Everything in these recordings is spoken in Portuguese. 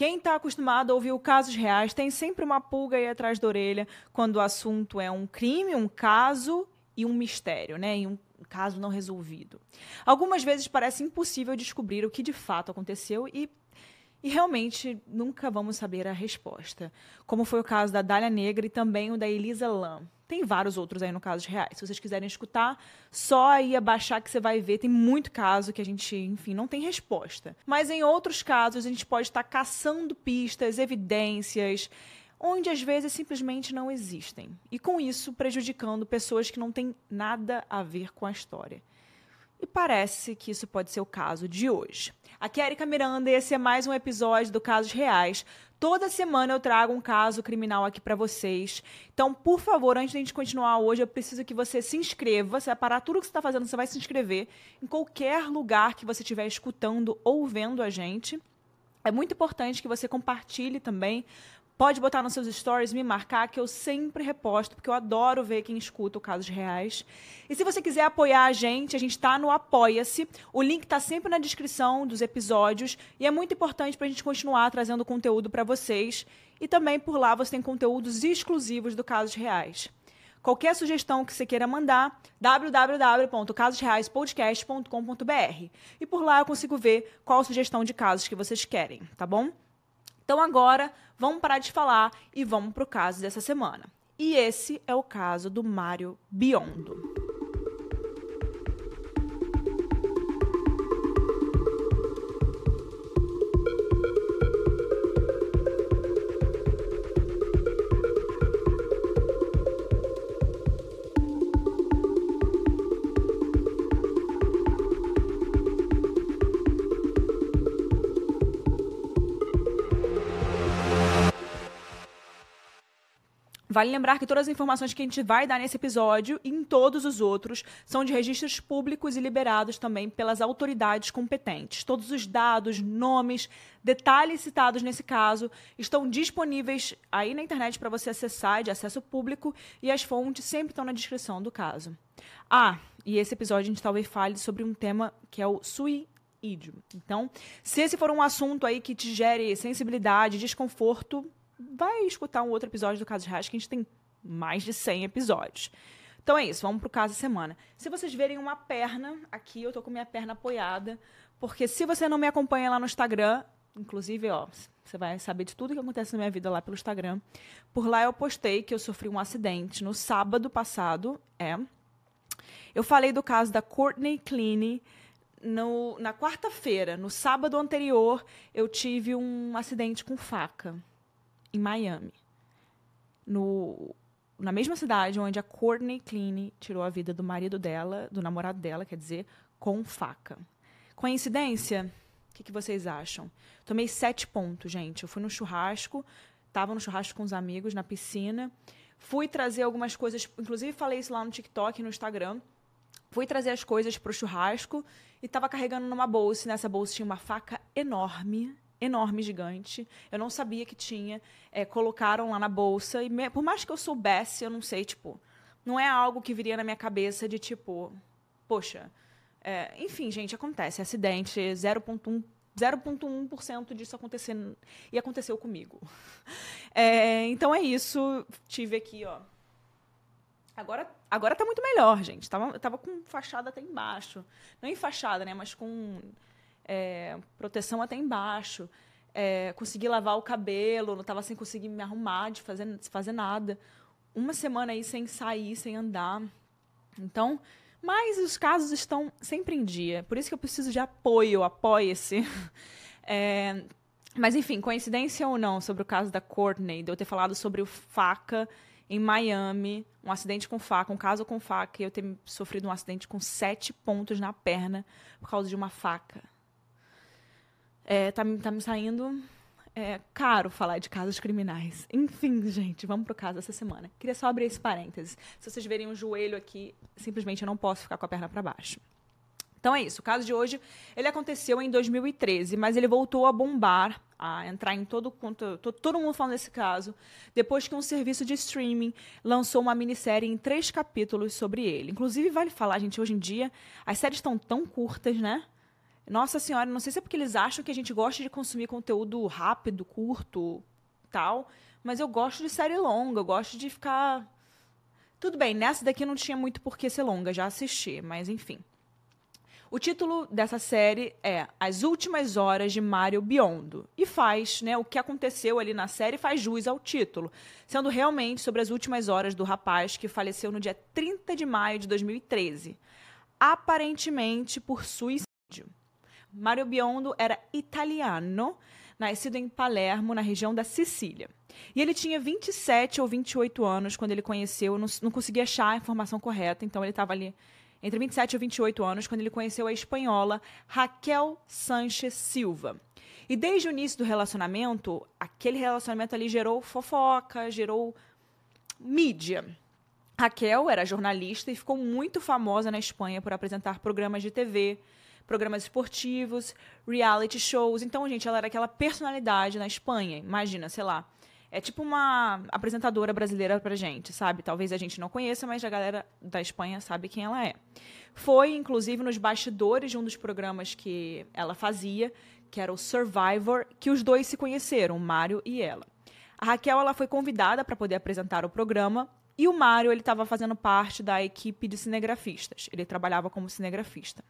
Quem está acostumado a ouvir casos reais tem sempre uma pulga aí atrás da orelha quando o assunto é um crime, um caso e um mistério, né? E um caso não resolvido. Algumas vezes parece impossível descobrir o que de fato aconteceu e e realmente nunca vamos saber a resposta. Como foi o caso da Dália Negra e também o da Elisa Lam. Tem vários outros aí no caso de reais. Se vocês quiserem escutar, só aí abaixar que você vai ver. Tem muito caso que a gente, enfim, não tem resposta. Mas em outros casos, a gente pode estar caçando pistas, evidências, onde às vezes simplesmente não existem. E com isso, prejudicando pessoas que não têm nada a ver com a história. E parece que isso pode ser o caso de hoje. Aqui é Erika Miranda e esse é mais um episódio do Casos Reais. Toda semana eu trago um caso criminal aqui para vocês. Então, por favor, antes de a gente continuar hoje, eu preciso que você se inscreva. Você vai parar tudo que você está fazendo, você vai se inscrever em qualquer lugar que você estiver escutando ou vendo a gente. É muito importante que você compartilhe também Pode botar nos seus stories, me marcar, que eu sempre reposto, porque eu adoro ver quem escuta o Casos Reais. E se você quiser apoiar a gente, a gente está no Apoia-se. O link está sempre na descrição dos episódios. E é muito importante para a gente continuar trazendo conteúdo para vocês. E também por lá você tem conteúdos exclusivos do Casos Reais. Qualquer sugestão que você queira mandar, www.casosreaispodcast.com.br. E por lá eu consigo ver qual sugestão de casos que vocês querem, tá bom? Então agora, vamos parar de falar e vamos para o caso dessa semana. E esse é o caso do Mário Biondo. Vale lembrar que todas as informações que a gente vai dar nesse episódio e em todos os outros são de registros públicos e liberados também pelas autoridades competentes. Todos os dados, nomes, detalhes citados nesse caso estão disponíveis aí na internet para você acessar, de acesso público, e as fontes sempre estão na descrição do caso. Ah, e esse episódio a gente talvez fale sobre um tema que é o suicídio. Então, se esse for um assunto aí que te gere sensibilidade, desconforto, vai escutar um outro episódio do Caso de Reais, que a gente tem mais de 100 episódios. Então é isso, vamos pro caso da semana. Se vocês verem uma perna, aqui eu tô com minha perna apoiada, porque se você não me acompanha lá no Instagram, inclusive, ó, você vai saber de tudo que acontece na minha vida lá pelo Instagram. Por lá eu postei que eu sofri um acidente no sábado passado, é. Eu falei do caso da Courtney Cleany no, na quarta-feira. No sábado anterior, eu tive um acidente com faca em Miami. No, na mesma cidade onde a Courtney Cleany tirou a vida do marido dela, do namorado dela, quer dizer, com faca. Coincidência? O que, que vocês acham? Tomei sete pontos, gente. Eu fui no churrasco, estava no churrasco com os amigos, na piscina. Fui trazer algumas coisas, inclusive falei isso lá no TikTok e no Instagram. Fui trazer as coisas para o churrasco e estava carregando numa bolsa. E nessa bolsa tinha uma faca enorme, enorme, gigante. Eu não sabia que tinha. É, colocaram lá na bolsa. E me, por mais que eu soubesse, eu não sei, tipo. Não é algo que viria na minha cabeça de tipo. Poxa. É, enfim, gente, acontece. Acidente, 0,1%. 0,1% disso acontecendo. E aconteceu comigo. É, então é isso. Tive aqui, ó. Agora, agora tá muito melhor, gente. Tava, tava com fachada até embaixo. Não em fachada, né? Mas com é, proteção até embaixo. É, consegui lavar o cabelo, não estava sem conseguir me arrumar, de fazer, fazer nada. Uma semana aí sem sair, sem andar. Então, mas os casos estão sempre em dia. Por isso que eu preciso de apoio, apoie-se. É, mas, enfim, coincidência ou não sobre o caso da Courtney, de eu ter falado sobre o faca em Miami, um acidente com faca, um caso com faca, e eu ter sofrido um acidente com sete pontos na perna por causa de uma faca. É, tá, tá me saindo é, caro falar de casos criminais. Enfim, gente, vamos pro caso dessa semana. Queria só abrir esse parênteses. Se vocês verem um joelho aqui, simplesmente eu não posso ficar com a perna para baixo. Então é isso. O caso de hoje, ele aconteceu em 2013, mas ele voltou a bombar, a entrar em todo quanto todo mundo falando desse caso, depois que um serviço de streaming lançou uma minissérie em três capítulos sobre ele. Inclusive vale falar, gente, hoje em dia as séries estão tão curtas, né? Nossa senhora, não sei se é porque eles acham que a gente gosta de consumir conteúdo rápido, curto, tal, mas eu gosto de série longa, eu gosto de ficar. Tudo bem, nessa daqui não tinha muito por que ser longa, já assisti, mas enfim. O título dessa série é As Últimas Horas de Mario Biondo e faz, né, o que aconteceu ali na série faz jus ao título, sendo realmente sobre as últimas horas do rapaz que faleceu no dia 30 de maio de 2013, aparentemente por suicídio. Mario Biondo era italiano, nascido em Palermo, na região da Sicília. E ele tinha 27 ou 28 anos quando ele conheceu, não, não conseguia achar a informação correta, então ele estava ali entre 27 e 28 anos, quando ele conheceu a espanhola Raquel Sanchez Silva. E desde o início do relacionamento, aquele relacionamento ali gerou fofoca, gerou mídia. Raquel era jornalista e ficou muito famosa na Espanha por apresentar programas de TV, programas esportivos, reality shows. Então, gente, ela era aquela personalidade na Espanha. Imagina, sei lá, é tipo uma apresentadora brasileira pra gente, sabe? Talvez a gente não conheça, mas a galera da Espanha sabe quem ela é. Foi, inclusive, nos bastidores de um dos programas que ela fazia, que era o Survivor, que os dois se conheceram, o Mário e ela. A Raquel ela foi convidada para poder apresentar o programa e o Mário ele estava fazendo parte da equipe de cinegrafistas. Ele trabalhava como cinegrafista.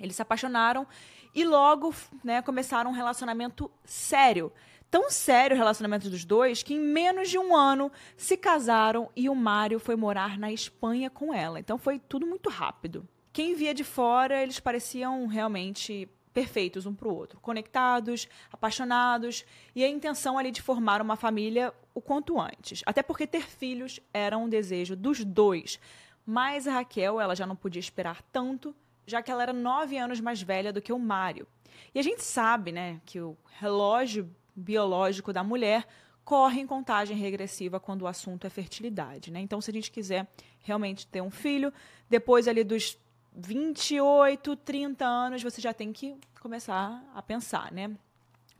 Eles se apaixonaram e logo né, começaram um relacionamento sério tão sério o relacionamento dos dois que em menos de um ano se casaram e o Mário foi morar na Espanha com ela. Então foi tudo muito rápido. Quem via de fora, eles pareciam realmente perfeitos um para o outro, conectados, apaixonados e a intenção ali de formar uma família o quanto antes. Até porque ter filhos era um desejo dos dois. Mas a Raquel, ela já não podia esperar tanto, já que ela era nove anos mais velha do que o Mário. E a gente sabe, né, que o relógio biológico da mulher corre em contagem regressiva quando o assunto é fertilidade. Né? Então, se a gente quiser realmente ter um filho, depois ali dos 28, 30 anos, você já tem que começar a pensar, né?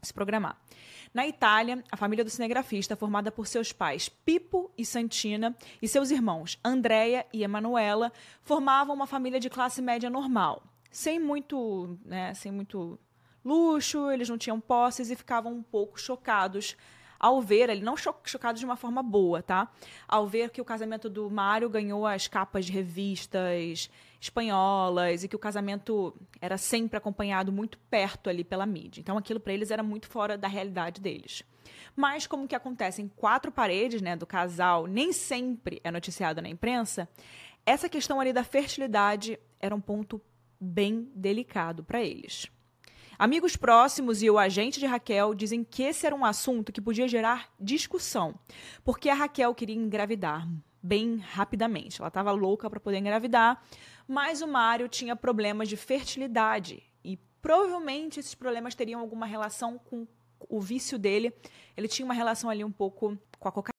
Se programar. Na Itália, a família do cinegrafista, formada por seus pais Pipo e Santina e seus irmãos Andréia e Emanuela, formavam uma família de classe média normal, sem muito, né, sem muito luxo, eles não tinham posses e ficavam um pouco chocados ao ver, ele não cho chocados de uma forma boa, tá? Ao ver que o casamento do Mário ganhou as capas de revistas espanholas e que o casamento era sempre acompanhado muito perto ali pela mídia. Então aquilo para eles era muito fora da realidade deles. Mas como que acontece em quatro paredes, né, do casal, nem sempre é noticiado na imprensa, essa questão ali da fertilidade era um ponto bem delicado para eles. Amigos próximos e o agente de Raquel dizem que esse era um assunto que podia gerar discussão, porque a Raquel queria engravidar bem rapidamente. Ela estava louca para poder engravidar, mas o Mário tinha problemas de fertilidade e provavelmente esses problemas teriam alguma relação com o vício dele. Ele tinha uma relação ali um pouco com a cocaína.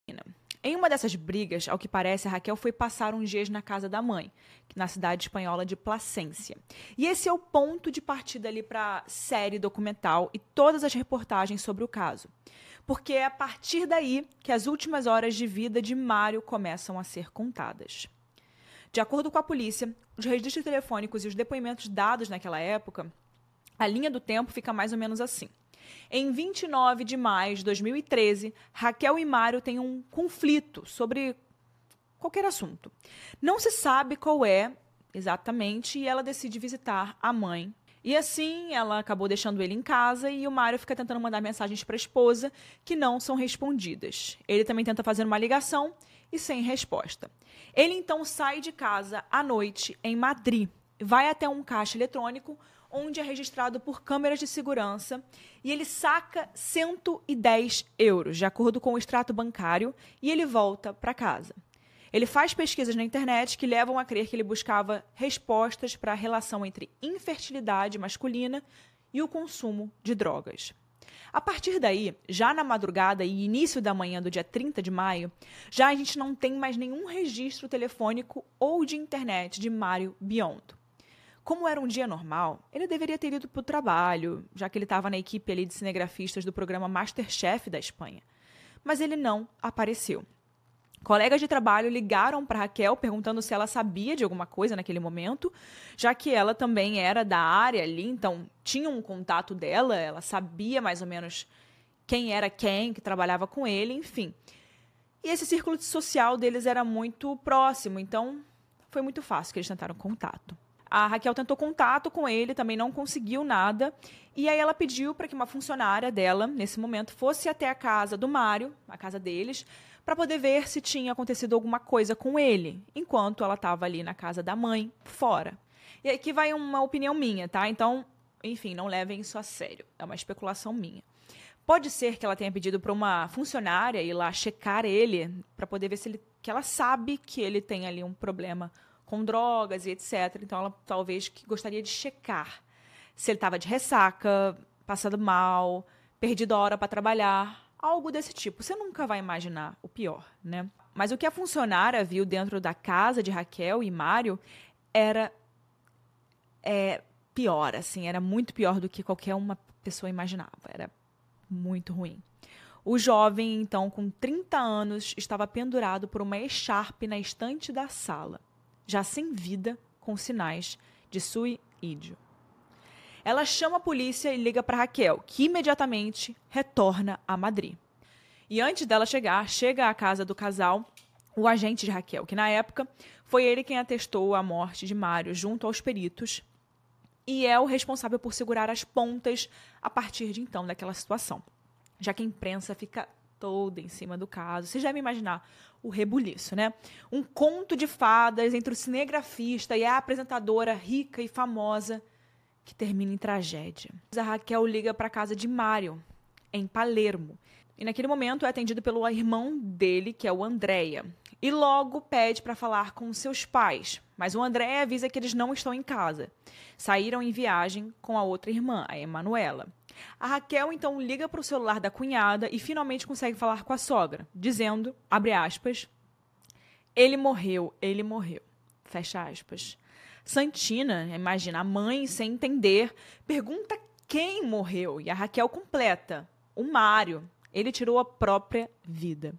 Em uma dessas brigas, ao que parece, Raquel foi passar uns dias na casa da mãe, na cidade espanhola de Placência. E esse é o ponto de partida ali para a série documental e todas as reportagens sobre o caso. Porque é a partir daí que as últimas horas de vida de Mário começam a ser contadas. De acordo com a polícia, os registros telefônicos e os depoimentos dados naquela época, a linha do tempo fica mais ou menos assim. Em 29 de maio de 2013, Raquel e Mário têm um conflito sobre qualquer assunto. Não se sabe qual é exatamente e ela decide visitar a mãe. E assim, ela acabou deixando ele em casa e o Mário fica tentando mandar mensagens para a esposa que não são respondidas. Ele também tenta fazer uma ligação e sem resposta. Ele então sai de casa à noite em Madrid, vai até um caixa eletrônico onde é registrado por câmeras de segurança e ele saca 110 euros, de acordo com o extrato bancário, e ele volta para casa. Ele faz pesquisas na internet que levam a crer que ele buscava respostas para a relação entre infertilidade masculina e o consumo de drogas. A partir daí, já na madrugada e início da manhã do dia 30 de maio, já a gente não tem mais nenhum registro telefônico ou de internet de Mário Biondo. Como era um dia normal, ele deveria ter ido para o trabalho, já que ele estava na equipe ali de cinegrafistas do programa Masterchef da Espanha. Mas ele não apareceu. Colegas de trabalho ligaram para Raquel perguntando se ela sabia de alguma coisa naquele momento, já que ela também era da área ali, então tinha um contato dela, ela sabia mais ou menos quem era quem, que trabalhava com ele, enfim. E esse círculo social deles era muito próximo, então foi muito fácil que eles tentaram contato. A Raquel tentou contato com ele, também não conseguiu nada. E aí ela pediu para que uma funcionária dela, nesse momento, fosse até a casa do Mário, a casa deles, para poder ver se tinha acontecido alguma coisa com ele, enquanto ela estava ali na casa da mãe, fora. E aqui vai uma opinião minha, tá? Então, enfim, não levem isso a sério. É uma especulação minha. Pode ser que ela tenha pedido para uma funcionária ir lá checar ele para poder ver se ele que ela sabe que ele tem ali um problema com drogas e etc. Então ela talvez gostaria de checar se ele estava de ressaca, passando mal, perdido a hora para trabalhar, algo desse tipo. Você nunca vai imaginar o pior, né? Mas o que a funcionária viu dentro da casa de Raquel e Mário era é, pior, assim, era muito pior do que qualquer uma pessoa imaginava. Era muito ruim. O jovem, então, com 30 anos, estava pendurado por uma echarpe na estante da sala, já sem vida, com sinais de suicídio. Ela chama a polícia e liga para Raquel, que imediatamente retorna a Madrid. E antes dela chegar, chega à casa do casal o agente de Raquel, que na época foi ele quem atestou a morte de Mário junto aos peritos e é o responsável por segurar as pontas a partir de então daquela situação já que a imprensa fica toda em cima do caso. Você já me imaginar o rebuliço, né? Um conto de fadas entre o cinegrafista e a apresentadora rica e famosa que termina em tragédia. A Raquel liga para a casa de Mário, em Palermo. E naquele momento é atendido pelo irmão dele, que é o Andréia. E logo pede para falar com seus pais, mas o André avisa que eles não estão em casa. Saíram em viagem com a outra irmã, a Emanuela. A Raquel então liga para o celular da cunhada e finalmente consegue falar com a sogra, dizendo, abre aspas, ele morreu, ele morreu. Fecha aspas. Santina, imagina, a mãe, sem entender, pergunta quem morreu. E a Raquel completa: o Mário. Ele tirou a própria vida.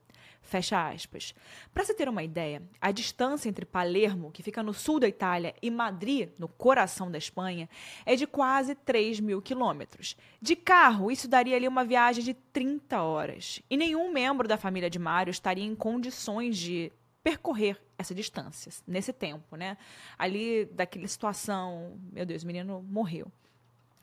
Fecha aspas. Para se ter uma ideia, a distância entre Palermo, que fica no sul da Itália, e Madrid, no coração da Espanha, é de quase 3 mil quilômetros. De carro, isso daria ali uma viagem de 30 horas. E nenhum membro da família de Mário estaria em condições de percorrer essa distância nesse tempo, né? Ali, daquela situação, meu Deus, o menino morreu.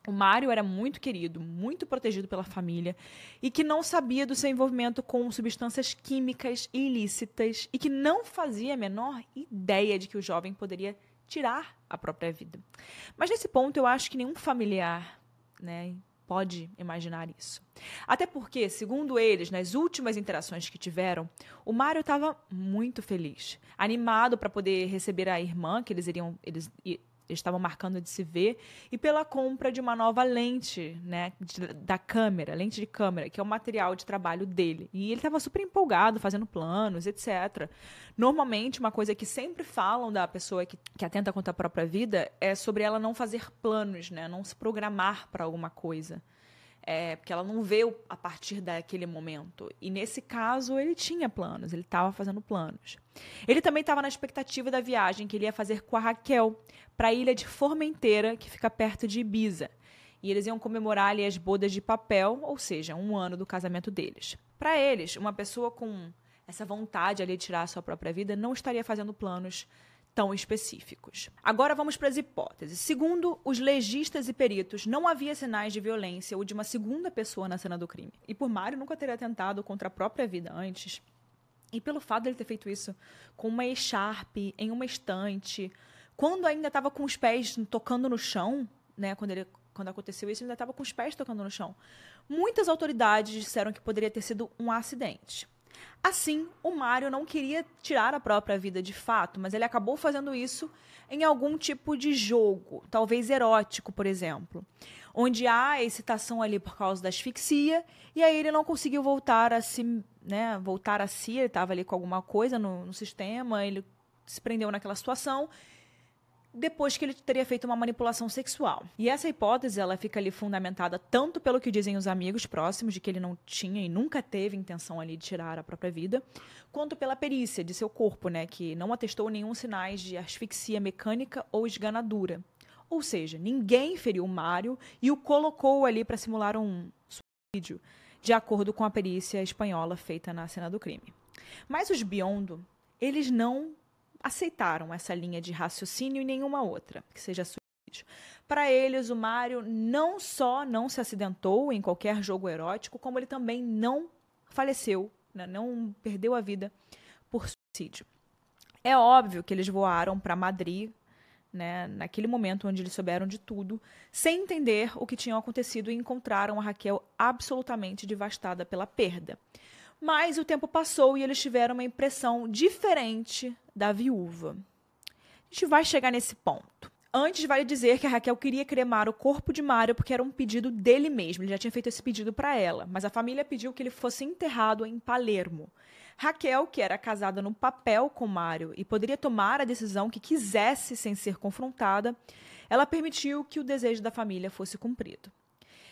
O Mário era muito querido, muito protegido pela família e que não sabia do seu envolvimento com substâncias químicas ilícitas e que não fazia a menor ideia de que o jovem poderia tirar a própria vida. Mas nesse ponto eu acho que nenhum familiar, né, pode imaginar isso. Até porque, segundo eles, nas últimas interações que tiveram, o Mário estava muito feliz, animado para poder receber a irmã que eles iriam eles eles estavam marcando de se ver, e pela compra de uma nova lente, né, de, da câmera, lente de câmera, que é o material de trabalho dele. E ele estava super empolgado, fazendo planos, etc. Normalmente, uma coisa que sempre falam da pessoa que, que atenta contra a própria vida é sobre ela não fazer planos, né, não se programar para alguma coisa é, porque ela não vê a partir daquele momento. E nesse caso, ele tinha planos, ele estava fazendo planos. Ele também estava na expectativa da viagem que ele ia fazer com a Raquel para a ilha de Formenteira, que fica perto de Ibiza. E eles iam comemorar ali as bodas de papel, ou seja, um ano do casamento deles. Para eles, uma pessoa com essa vontade ali de tirar a sua própria vida não estaria fazendo planos tão específicos. Agora vamos para as hipóteses. Segundo os legistas e peritos, não havia sinais de violência ou de uma segunda pessoa na cena do crime. E por Mário nunca teria tentado contra a própria vida antes. E pelo fato de ele ter feito isso com uma echarpe, em uma estante, quando ainda estava com os pés tocando no chão, né, quando ele quando aconteceu isso, ele ainda estava com os pés tocando no chão. Muitas autoridades disseram que poderia ter sido um acidente. Assim, o Mario não queria tirar a própria vida de fato, mas ele acabou fazendo isso em algum tipo de jogo, talvez erótico, por exemplo, onde há excitação ali por causa da asfixia, e aí ele não conseguiu voltar a si, né, voltar a si, ele estava ali com alguma coisa no, no sistema, ele se prendeu naquela situação, depois que ele teria feito uma manipulação sexual. E essa hipótese, ela fica ali fundamentada tanto pelo que dizem os amigos próximos de que ele não tinha e nunca teve intenção ali de tirar a própria vida, quanto pela perícia de seu corpo, né, que não atestou nenhum sinais de asfixia mecânica ou esganadura. Ou seja, ninguém feriu o Mário e o colocou ali para simular um suicídio, de acordo com a perícia espanhola feita na cena do crime. Mas os Biondo, eles não aceitaram essa linha de raciocínio e nenhuma outra, que seja suicídio. Para eles, o Mário não só não se acidentou em qualquer jogo erótico, como ele também não faleceu, né, não perdeu a vida por suicídio. É óbvio que eles voaram para Madrid, né, naquele momento onde eles souberam de tudo, sem entender o que tinha acontecido e encontraram a Raquel absolutamente devastada pela perda. Mas o tempo passou e eles tiveram uma impressão diferente da viúva. A gente vai chegar nesse ponto. Antes, vale dizer que a Raquel queria cremar o corpo de Mário porque era um pedido dele mesmo. Ele já tinha feito esse pedido para ela, mas a família pediu que ele fosse enterrado em Palermo. Raquel, que era casada no papel com Mário e poderia tomar a decisão que quisesse sem ser confrontada, ela permitiu que o desejo da família fosse cumprido.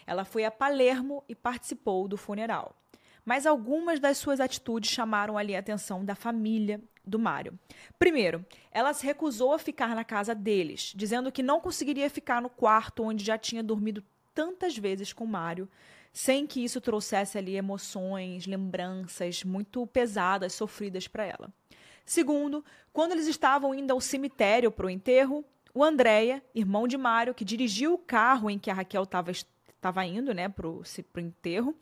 Ela foi a Palermo e participou do funeral mas algumas das suas atitudes chamaram ali a atenção da família do Mário. Primeiro, ela se recusou a ficar na casa deles, dizendo que não conseguiria ficar no quarto onde já tinha dormido tantas vezes com Mário, sem que isso trouxesse ali emoções, lembranças muito pesadas, sofridas para ela. Segundo, quando eles estavam indo ao cemitério para o enterro, o Andréia, irmão de Mário, que dirigiu o carro em que a Raquel estava indo né, para o enterro,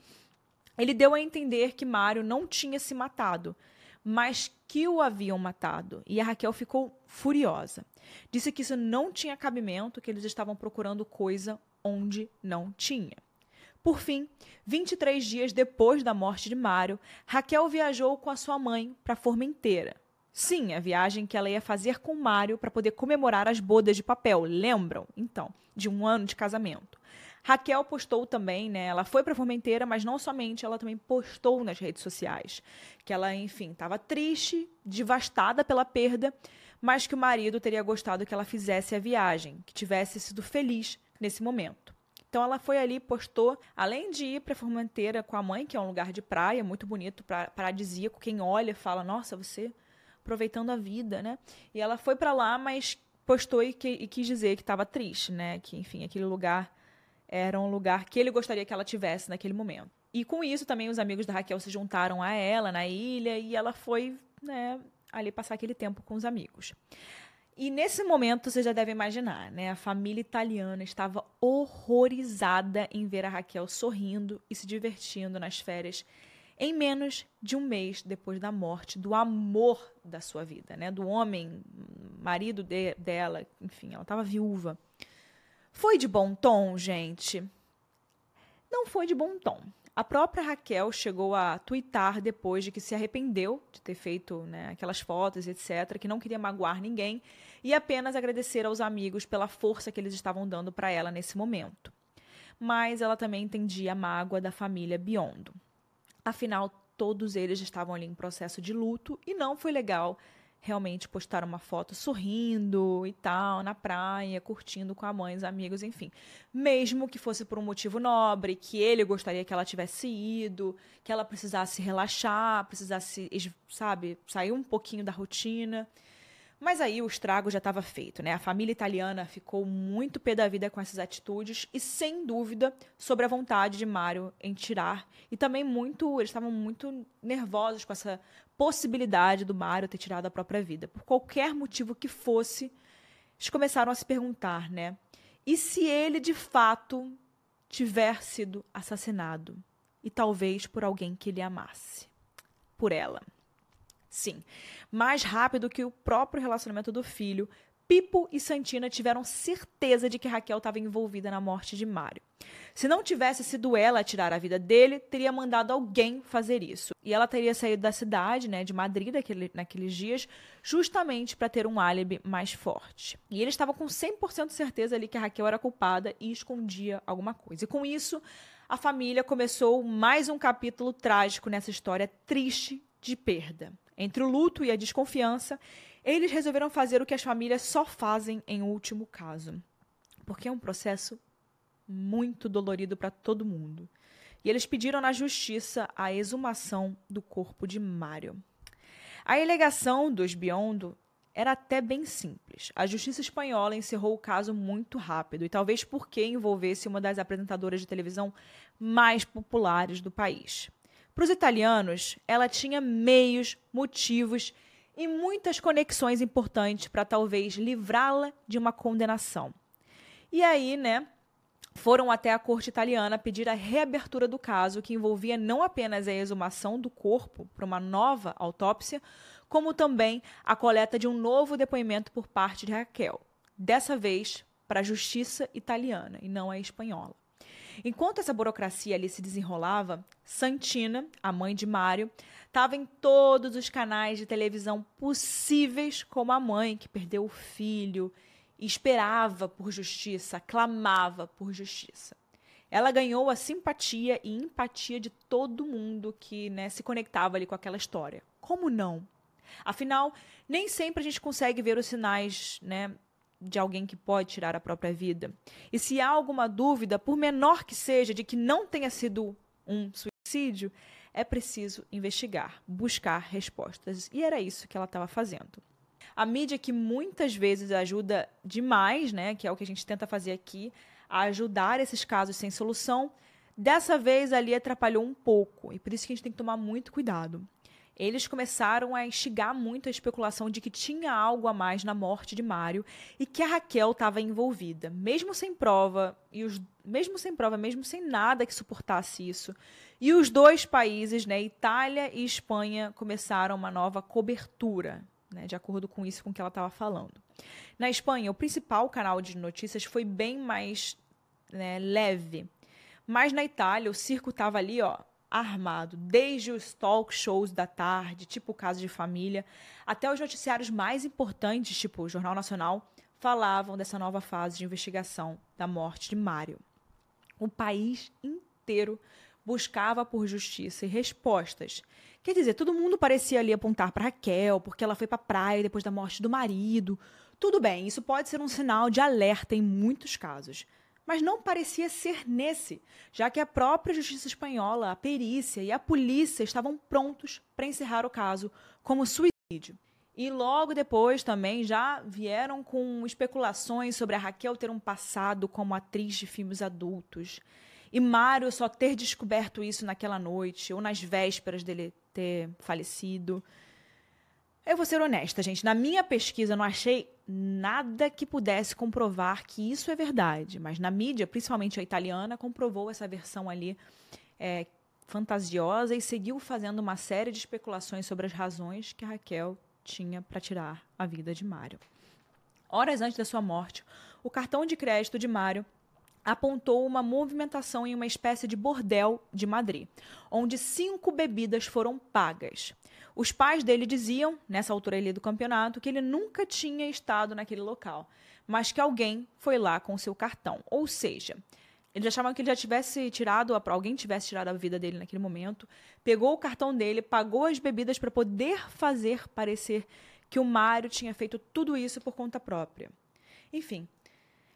ele deu a entender que Mário não tinha se matado, mas que o haviam matado. E a Raquel ficou furiosa. Disse que isso não tinha cabimento, que eles estavam procurando coisa onde não tinha. Por fim, 23 dias depois da morte de Mário, Raquel viajou com a sua mãe para Formenteira. Sim, a viagem que ela ia fazer com Mário para poder comemorar as bodas de papel, lembram? Então, de um ano de casamento. Raquel postou também, né? Ela foi para Formenteira, mas não somente, ela também postou nas redes sociais que ela, enfim, estava triste, devastada pela perda, mas que o marido teria gostado que ela fizesse a viagem, que tivesse sido feliz nesse momento. Então ela foi ali, postou, além de ir para Formenteira com a mãe, que é um lugar de praia muito bonito, pra, paradisíaco, quem olha fala: "Nossa, você aproveitando a vida", né? E ela foi para lá, mas postou e, que, e quis dizer que estava triste, né? Que enfim, aquele lugar era um lugar que ele gostaria que ela tivesse naquele momento. E com isso também os amigos da Raquel se juntaram a ela na ilha e ela foi, né, ali passar aquele tempo com os amigos. E nesse momento você já deve imaginar, né? A família italiana estava horrorizada em ver a Raquel sorrindo e se divertindo nas férias em menos de um mês depois da morte do amor da sua vida, né? Do homem, marido de, dela, enfim, ela estava viúva. Foi de bom tom, gente? Não foi de bom tom. A própria Raquel chegou a twittar depois de que se arrependeu de ter feito né, aquelas fotos, etc., que não queria magoar ninguém e apenas agradecer aos amigos pela força que eles estavam dando para ela nesse momento. Mas ela também entendia a mágoa da família Biondo. Afinal, todos eles estavam ali em processo de luto e não foi legal realmente postar uma foto sorrindo e tal, na praia, curtindo com a mãe, os amigos, enfim. Mesmo que fosse por um motivo nobre, que ele gostaria que ela tivesse ido, que ela precisasse relaxar, precisasse, sabe, sair um pouquinho da rotina. Mas aí o estrago já estava feito, né? A família italiana ficou muito pé da vida com essas atitudes e sem dúvida sobre a vontade de Mário em tirar e também muito, eles estavam muito nervosos com essa possibilidade do Mário ter tirado a própria vida. Por qualquer motivo que fosse, eles começaram a se perguntar, né? E se ele de fato tiver sido assassinado e talvez por alguém que ele amasse? Por ela. Sim, mais rápido que o próprio relacionamento do filho, Pipo e Santina tiveram certeza de que Raquel estava envolvida na morte de Mário. Se não tivesse sido ela a tirar a vida dele, teria mandado alguém fazer isso. E ela teria saído da cidade, né, de Madrid daquele, naqueles dias, justamente para ter um álibi mais forte. E ele estava com 100% certeza ali que a Raquel era culpada e escondia alguma coisa. E com isso, a família começou mais um capítulo trágico nessa história triste de perda. Entre o luto e a desconfiança, Eles resolveram fazer o que as famílias só fazem em último caso, porque é um processo muito dolorido para todo mundo. E eles pediram na justiça a exumação do corpo de Mário. A alegação dos Biondo era até bem simples. A justiça espanhola encerrou o caso muito rápido, e talvez porque envolvesse uma das apresentadoras de televisão mais populares do país. Para os italianos, ela tinha meios, motivos e muitas conexões importantes para talvez livrá-la de uma condenação. E aí, né, foram até a corte italiana pedir a reabertura do caso, que envolvia não apenas a exumação do corpo para uma nova autópsia, como também a coleta de um novo depoimento por parte de Raquel, dessa vez para a justiça italiana e não a espanhola. Enquanto essa burocracia ali se desenrolava, Santina, a mãe de Mário, estava em todos os canais de televisão possíveis como a mãe que perdeu o filho esperava por justiça, clamava por justiça. Ela ganhou a simpatia e empatia de todo mundo que né, se conectava ali com aquela história. Como não? Afinal, nem sempre a gente consegue ver os sinais né, de alguém que pode tirar a própria vida. E se há alguma dúvida, por menor que seja, de que não tenha sido um suicídio, é preciso investigar, buscar respostas. E era isso que ela estava fazendo. A mídia que muitas vezes ajuda demais, né, que é o que a gente tenta fazer aqui, a ajudar esses casos sem solução, dessa vez ali atrapalhou um pouco, e por isso que a gente tem que tomar muito cuidado. Eles começaram a instigar muito a especulação de que tinha algo a mais na morte de Mário e que a Raquel estava envolvida, mesmo sem prova, e os, mesmo sem prova, mesmo sem nada que suportasse isso. E os dois países, né, Itália e Espanha, começaram uma nova cobertura né, de acordo com isso com que ela estava falando. Na Espanha, o principal canal de notícias foi bem mais né, leve. Mas na Itália, o circo estava ali, ó, armado, desde os talk shows da tarde, tipo caso de família, até os noticiários mais importantes, tipo o Jornal Nacional, falavam dessa nova fase de investigação da morte de Mário. O país inteiro buscava por justiça e respostas Quer dizer, todo mundo parecia ali apontar para Raquel, porque ela foi para a praia depois da morte do marido. Tudo bem, isso pode ser um sinal de alerta em muitos casos. Mas não parecia ser nesse, já que a própria justiça espanhola, a perícia e a polícia estavam prontos para encerrar o caso como suicídio. E logo depois também já vieram com especulações sobre a Raquel ter um passado como atriz de filmes adultos. E Mário só ter descoberto isso naquela noite, ou nas vésperas dele ter falecido. Eu vou ser honesta, gente. Na minha pesquisa, não achei nada que pudesse comprovar que isso é verdade. Mas na mídia, principalmente a italiana, comprovou essa versão ali é, fantasiosa e seguiu fazendo uma série de especulações sobre as razões que Raquel tinha para tirar a vida de Mário. Horas antes da sua morte, o cartão de crédito de Mário apontou uma movimentação em uma espécie de bordel de Madrid, onde cinco bebidas foram pagas. Os pais dele diziam, nessa altura ali do campeonato, que ele nunca tinha estado naquele local, mas que alguém foi lá com seu cartão. Ou seja, eles achavam que ele já tivesse tirado, alguém tivesse tirado a vida dele naquele momento, pegou o cartão dele, pagou as bebidas para poder fazer parecer que o Mário tinha feito tudo isso por conta própria. Enfim,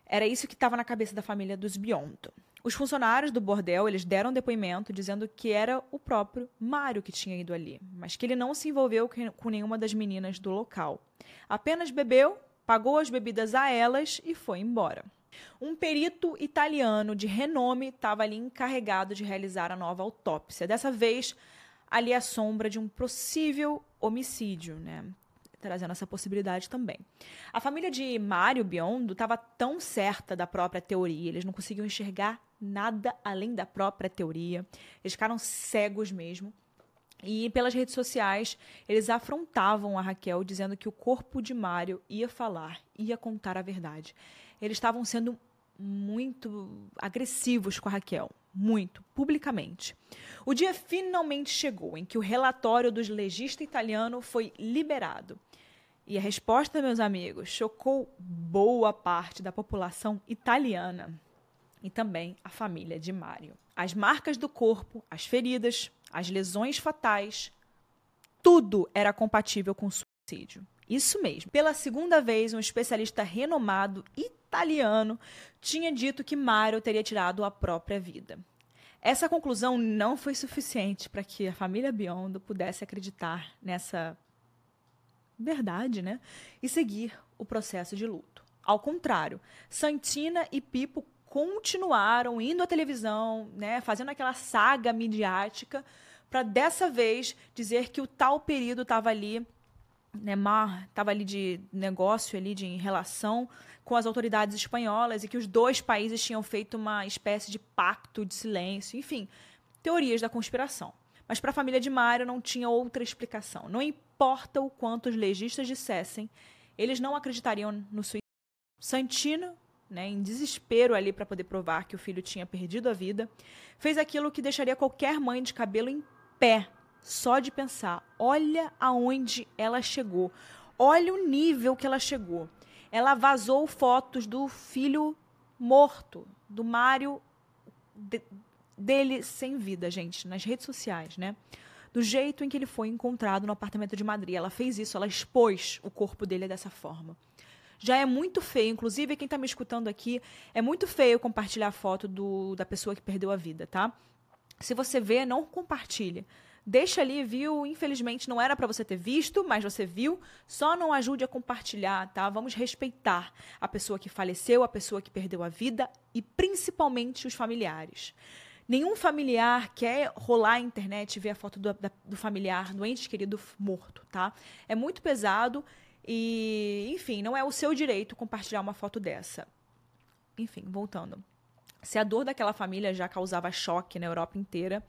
era isso que estava na cabeça da família dos Bionto. Os funcionários do bordel, eles deram depoimento dizendo que era o próprio Mário que tinha ido ali, mas que ele não se envolveu com nenhuma das meninas do local. Apenas bebeu, pagou as bebidas a elas e foi embora. Um perito italiano de renome estava ali encarregado de realizar a nova autópsia. Dessa vez, ali à sombra de um possível homicídio, né? Trazendo essa possibilidade também. A família de Mário Biondo estava tão certa da própria teoria, eles não conseguiam enxergar nada além da própria teoria, eles ficaram cegos mesmo. E pelas redes sociais, eles afrontavam a Raquel, dizendo que o corpo de Mário ia falar, ia contar a verdade. Eles estavam sendo muito agressivos com a Raquel, muito, publicamente. O dia finalmente chegou em que o relatório do legista italiano foi liberado. E a resposta, meus amigos, chocou boa parte da população italiana e também a família de Mário. As marcas do corpo, as feridas, as lesões fatais, tudo era compatível com suicídio. Isso mesmo. Pela segunda vez, um especialista renomado italiano tinha dito que Mário teria tirado a própria vida. Essa conclusão não foi suficiente para que a família Biondo pudesse acreditar nessa verdade, né? E seguir o processo de luto. Ao contrário, Santina e Pipo continuaram indo à televisão, né, fazendo aquela saga midiática para dessa vez dizer que o tal período estava ali, né, estava ali de negócio ali de em relação com as autoridades espanholas e que os dois países tinham feito uma espécie de pacto de silêncio, enfim, teorias da conspiração. Mas para a família de Mário não tinha outra explicação. Não importa o quanto os legistas dissessem, eles não acreditariam no suicídio. Santino, né, em desespero ali para poder provar que o filho tinha perdido a vida, fez aquilo que deixaria qualquer mãe de cabelo em pé, só de pensar. Olha aonde ela chegou. Olha o nível que ela chegou. Ela vazou fotos do filho morto, do Mário de, dele sem vida, gente, nas redes sociais, né? Do jeito em que ele foi encontrado no apartamento de Madrid. Ela fez isso, ela expôs o corpo dele dessa forma. Já é muito feio, inclusive quem está me escutando aqui, é muito feio compartilhar a foto do, da pessoa que perdeu a vida, tá? Se você vê, não compartilhe. Deixa ali, viu? Infelizmente não era para você ter visto, mas você viu. Só não ajude a compartilhar, tá? Vamos respeitar a pessoa que faleceu, a pessoa que perdeu a vida e principalmente os familiares. Nenhum familiar quer rolar a internet e ver a foto do, da, do familiar, do ente querido morto, tá? É muito pesado e, enfim, não é o seu direito compartilhar uma foto dessa. Enfim, voltando. Se a dor daquela família já causava choque na Europa inteira,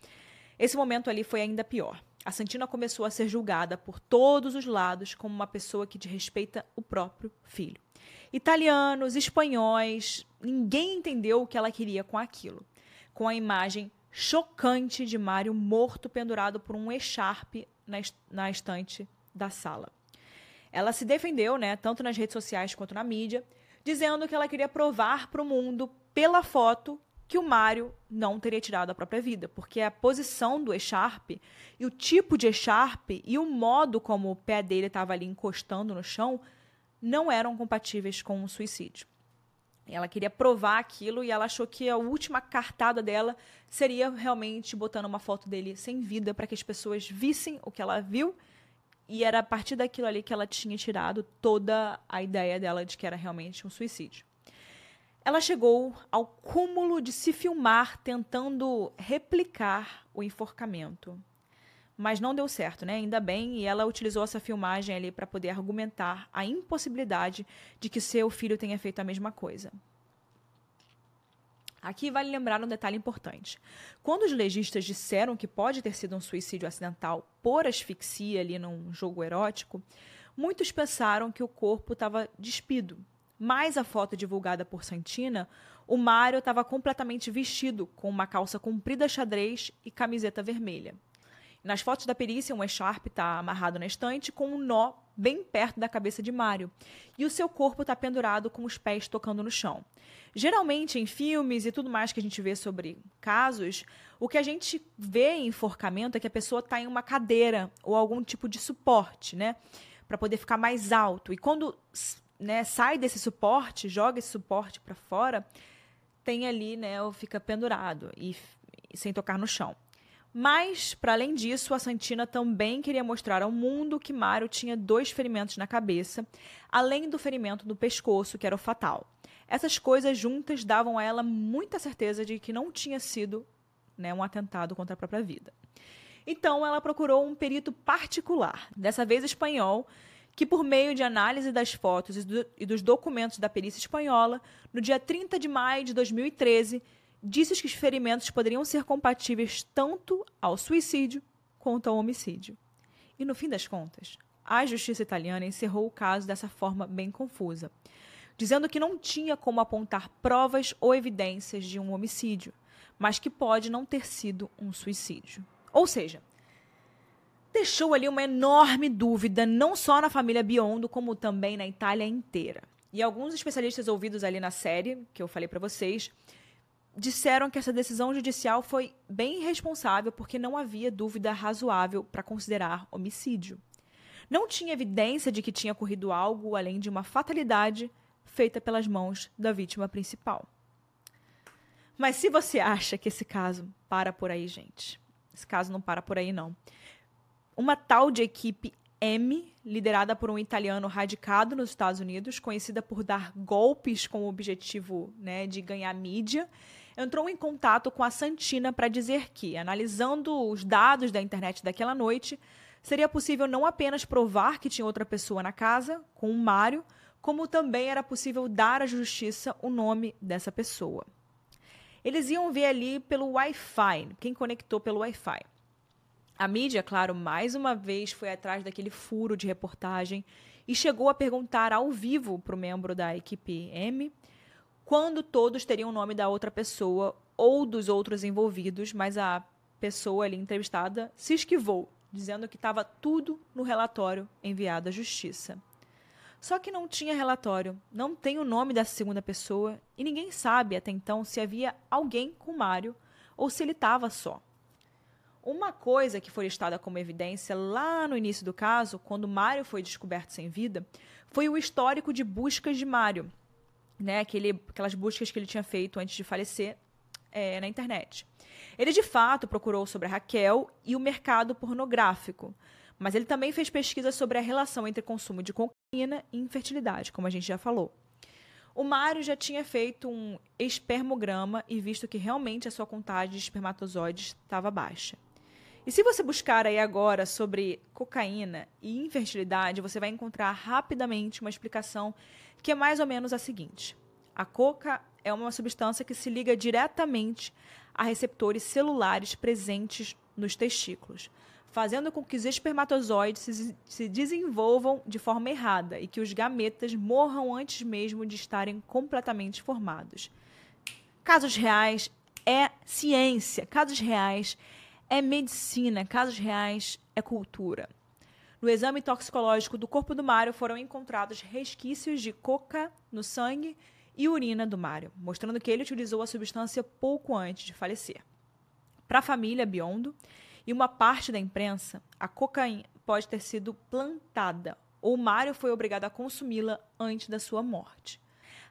esse momento ali foi ainda pior. A Santina começou a ser julgada por todos os lados como uma pessoa que desrespeita o próprio filho. Italianos, espanhóis, ninguém entendeu o que ela queria com aquilo. Com a imagem chocante de Mário morto pendurado por um echarpe na estante da sala. Ela se defendeu, né, tanto nas redes sociais quanto na mídia, dizendo que ela queria provar para o mundo, pela foto, que o Mário não teria tirado a própria vida, porque a posição do echarpe e o tipo de echarpe e o modo como o pé dele estava ali encostando no chão não eram compatíveis com o suicídio. Ela queria provar aquilo e ela achou que a última cartada dela seria realmente botando uma foto dele sem vida para que as pessoas vissem o que ela viu e era a partir daquilo ali que ela tinha tirado toda a ideia dela de que era realmente um suicídio. Ela chegou ao cúmulo de se filmar tentando replicar o enforcamento. Mas não deu certo, né? Ainda bem, e ela utilizou essa filmagem ali para poder argumentar a impossibilidade de que seu filho tenha feito a mesma coisa. Aqui vale lembrar um detalhe importante. Quando os legistas disseram que pode ter sido um suicídio acidental por asfixia ali num jogo erótico, muitos pensaram que o corpo estava despido. Mas a foto divulgada por Santina, o Mário estava completamente vestido, com uma calça comprida xadrez e camiseta vermelha. Nas fotos da perícia, um echarpe está amarrado na estante com um nó bem perto da cabeça de Mário, e o seu corpo está pendurado com os pés tocando no chão. Geralmente, em filmes e tudo mais que a gente vê sobre casos, o que a gente vê em enforcamento é que a pessoa está em uma cadeira ou algum tipo de suporte, né? Para poder ficar mais alto. E quando né, sai desse suporte, joga esse suporte para fora, tem ali, né, ou fica pendurado e, e sem tocar no chão. Mas, para além disso, a Santina também queria mostrar ao mundo que Mário tinha dois ferimentos na cabeça, além do ferimento no pescoço, que era o fatal. Essas coisas juntas davam a ela muita certeza de que não tinha sido né, um atentado contra a própria vida. Então, ela procurou um perito particular, dessa vez espanhol, que, por meio de análise das fotos e, do, e dos documentos da perícia espanhola, no dia 30 de maio de 2013, disse que os ferimentos poderiam ser compatíveis tanto ao suicídio quanto ao homicídio. E no fim das contas, a justiça italiana encerrou o caso dessa forma bem confusa, dizendo que não tinha como apontar provas ou evidências de um homicídio, mas que pode não ter sido um suicídio. Ou seja, deixou ali uma enorme dúvida, não só na família Biondo, como também na Itália inteira. E alguns especialistas ouvidos ali na série, que eu falei para vocês, disseram que essa decisão judicial foi bem irresponsável porque não havia dúvida razoável para considerar homicídio. não tinha evidência de que tinha ocorrido algo além de uma fatalidade feita pelas mãos da vítima principal. Mas se você acha que esse caso para por aí, gente, esse caso não para por aí, não. Uma tal de equipe M, liderada por um italiano radicado nos Estados Unidos, conhecida por dar golpes com o objetivo né, de ganhar mídia, entrou em contato com a Santina para dizer que, analisando os dados da internet daquela noite, seria possível não apenas provar que tinha outra pessoa na casa, com o Mário, como também era possível dar à justiça o nome dessa pessoa. Eles iam ver ali pelo Wi-Fi, quem conectou pelo Wi-Fi. A mídia, claro, mais uma vez foi atrás daquele furo de reportagem e chegou a perguntar ao vivo para o membro da equipe M quando todos teriam o nome da outra pessoa ou dos outros envolvidos, mas a pessoa ali entrevistada se esquivou, dizendo que estava tudo no relatório enviado à justiça. Só que não tinha relatório, não tem o nome da segunda pessoa e ninguém sabe até então se havia alguém com Mário ou se ele estava só. Uma coisa que foi listada como evidência lá no início do caso, quando Mário foi descoberto sem vida, foi o histórico de buscas de Mário, né? Aquele, aquelas buscas que ele tinha feito antes de falecer é, na internet. Ele de fato procurou sobre a Raquel e o mercado pornográfico, mas ele também fez pesquisa sobre a relação entre consumo de cocaína e infertilidade, como a gente já falou. O Mário já tinha feito um espermograma e visto que realmente a sua contagem de espermatozoides estava baixa. E se você buscar aí agora sobre cocaína e infertilidade, você vai encontrar rapidamente uma explicação que é mais ou menos a seguinte: a coca é uma substância que se liga diretamente a receptores celulares presentes nos testículos fazendo com que os espermatozoides se, se desenvolvam de forma errada e que os gametas morram antes mesmo de estarem completamente formados. Casos reais é ciência, casos reais é medicina, casos reais é cultura. No exame toxicológico do corpo do Mário foram encontrados resquícios de coca no sangue e urina do Mário, mostrando que ele utilizou a substância pouco antes de falecer. Para a família Biondo, e uma parte da imprensa, a cocaína pode ter sido plantada ou Mário foi obrigado a consumi-la antes da sua morte.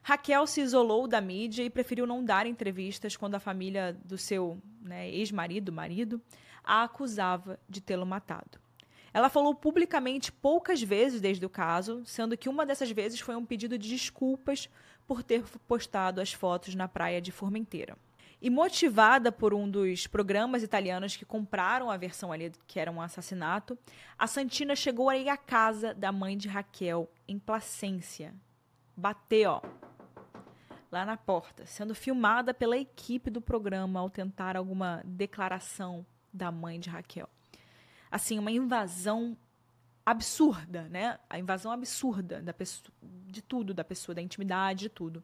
Raquel se isolou da mídia e preferiu não dar entrevistas quando a família do seu né, ex-marido, marido, a acusava de tê-lo matado. Ela falou publicamente poucas vezes desde o caso, sendo que uma dessas vezes foi um pedido de desculpas por ter postado as fotos na praia de Formenteira. E motivada por um dos programas italianos que compraram a versão ali, que era um assassinato, a Santina chegou aí à casa da mãe de Raquel, em Placência. Bateu, ó, lá na porta, sendo filmada pela equipe do programa ao tentar alguma declaração da mãe de Raquel. Assim, uma invasão absurda, né? A invasão absurda da pessoa, de tudo da pessoa, da intimidade, de tudo.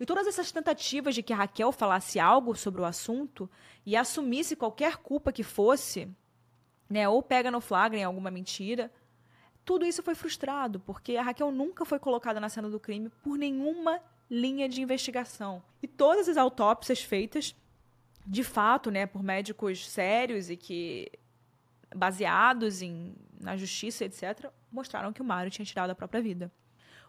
E todas essas tentativas de que Raquel falasse algo sobre o assunto e assumisse qualquer culpa que fosse, né, ou pega no flagra em alguma mentira, tudo isso foi frustrado, porque a Raquel nunca foi colocada na cena do crime por nenhuma linha de investigação. E todas as autópsias feitas, de fato, né, por médicos sérios e que baseados em, na justiça, etc., mostraram que o Mário tinha tirado a própria vida.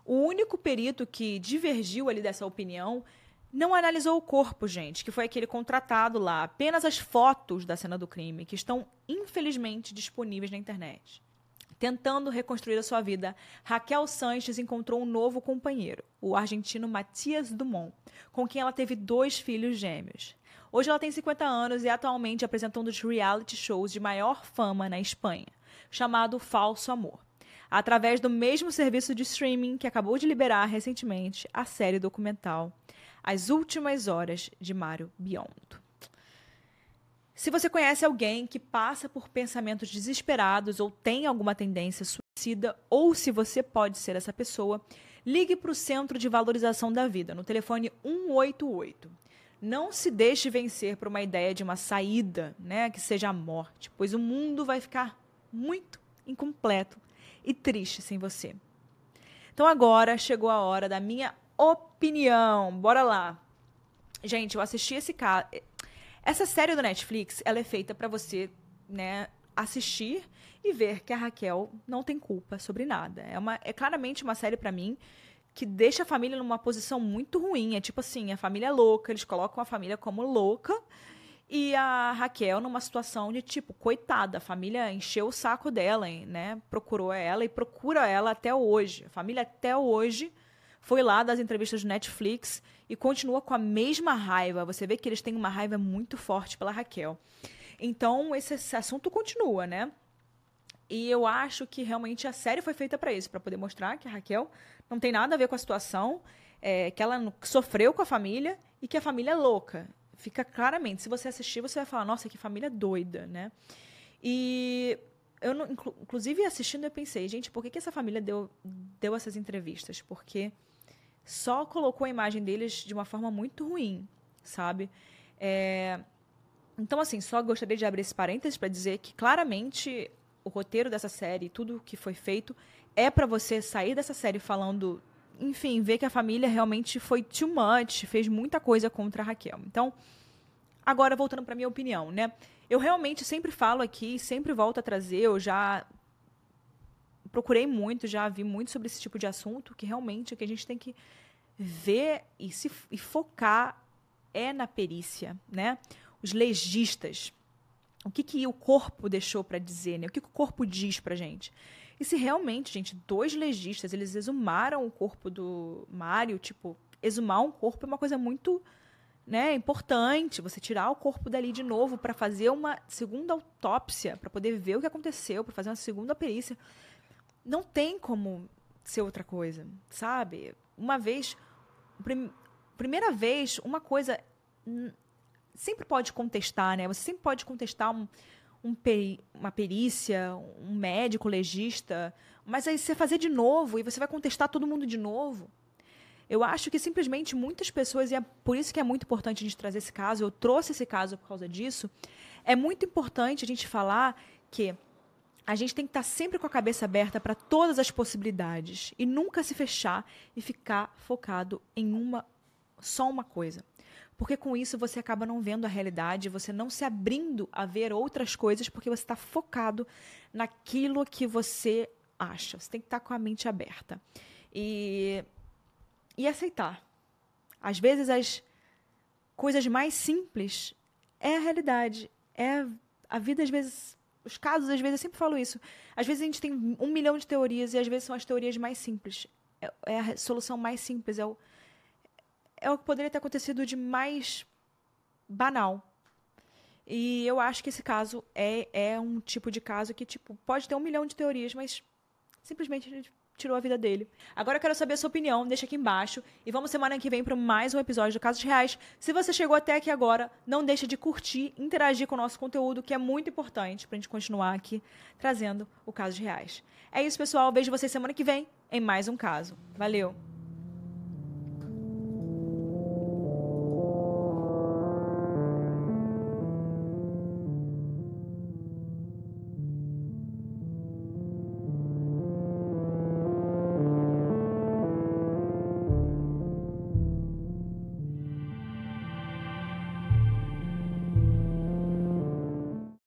O único perito que divergiu ali dessa opinião não analisou o corpo, gente, que foi aquele contratado lá, apenas as fotos da cena do crime, que estão infelizmente disponíveis na internet. Tentando reconstruir a sua vida, Raquel Sanches encontrou um novo companheiro, o argentino Matias Dumont, com quem ela teve dois filhos gêmeos. Hoje ela tem 50 anos e atualmente apresenta um dos reality shows de maior fama na Espanha, chamado Falso Amor através do mesmo serviço de streaming que acabou de liberar recentemente a série documental As Últimas Horas de Mário Biondo. Se você conhece alguém que passa por pensamentos desesperados ou tem alguma tendência suicida, ou se você pode ser essa pessoa, ligue para o Centro de Valorização da Vida, no telefone 188. Não se deixe vencer por uma ideia de uma saída, né, que seja a morte, pois o mundo vai ficar muito incompleto e triste sem você. Então agora chegou a hora da minha opinião. Bora lá. Gente, eu assisti esse caso. Essa série do Netflix, ela é feita para você, né, assistir e ver que a Raquel não tem culpa sobre nada. É, uma, é claramente uma série para mim que deixa a família numa posição muito ruim. É tipo assim, a família é louca, eles colocam a família como louca e a Raquel numa situação de tipo, coitada, a família encheu o saco dela, né? Procurou ela e procura ela até hoje. A família até hoje foi lá das entrevistas do Netflix e continua com a mesma raiva. Você vê que eles têm uma raiva muito forte pela Raquel. Então, esse, esse assunto continua, né? E eu acho que realmente a série foi feita para isso, para poder mostrar que a Raquel não tem nada a ver com a situação, é, que ela sofreu com a família e que a família é louca. Fica claramente. Se você assistir, você vai falar, nossa, que família doida, né? E eu, inclusive, assistindo, eu pensei, gente, por que, que essa família deu, deu essas entrevistas? Porque só colocou a imagem deles de uma forma muito ruim, sabe? É, então, assim, só gostaria de abrir esse parênteses para dizer que claramente o roteiro dessa série, tudo que foi feito, é para você sair dessa série falando, enfim, ver que a família realmente foi too much, fez muita coisa contra a Raquel. Então, agora voltando para minha opinião, né? Eu realmente sempre falo aqui, sempre volto a trazer, eu já procurei muito, já vi muito sobre esse tipo de assunto, que realmente o que a gente tem que ver e se e focar é na perícia, né? Os legistas, o que, que o corpo deixou para dizer, né? O que, que o corpo diz para gente? E se realmente, gente, dois legistas, eles exumaram o corpo do Mário, tipo, exumar um corpo é uma coisa muito né, importante, você tirar o corpo dali de novo para fazer uma segunda autópsia, para poder ver o que aconteceu, para fazer uma segunda perícia. Não tem como ser outra coisa, sabe? Uma vez, prim primeira vez, uma coisa sempre pode contestar, né? Você sempre pode contestar um, um peri uma perícia, um médico, legista, mas aí você fazer de novo e você vai contestar todo mundo de novo. Eu acho que simplesmente muitas pessoas, e é por isso que é muito importante a gente trazer esse caso, eu trouxe esse caso por causa disso, é muito importante a gente falar que a gente tem que estar sempre com a cabeça aberta para todas as possibilidades e nunca se fechar e ficar focado em uma só uma coisa. Porque com isso você acaba não vendo a realidade, você não se abrindo a ver outras coisas, porque você está focado naquilo que você acha. Você tem que estar com a mente aberta. E, e aceitar. Às vezes as coisas mais simples é a realidade. É a vida, às vezes. Os casos, às vezes, eu sempre falo isso. Às vezes a gente tem um milhão de teorias e às vezes são as teorias mais simples. É, é a solução mais simples, é o, é o que poderia ter acontecido de mais banal. E eu acho que esse caso é, é um tipo de caso que, tipo, pode ter um milhão de teorias, mas simplesmente tirou a vida dele. Agora eu quero saber a sua opinião, deixa aqui embaixo. E vamos semana que vem para mais um episódio do Casos Reais. Se você chegou até aqui agora, não deixe de curtir, interagir com o nosso conteúdo, que é muito importante para a gente continuar aqui trazendo o Casos Reais. É isso, pessoal. Vejo vocês semana que vem em mais um caso. Valeu!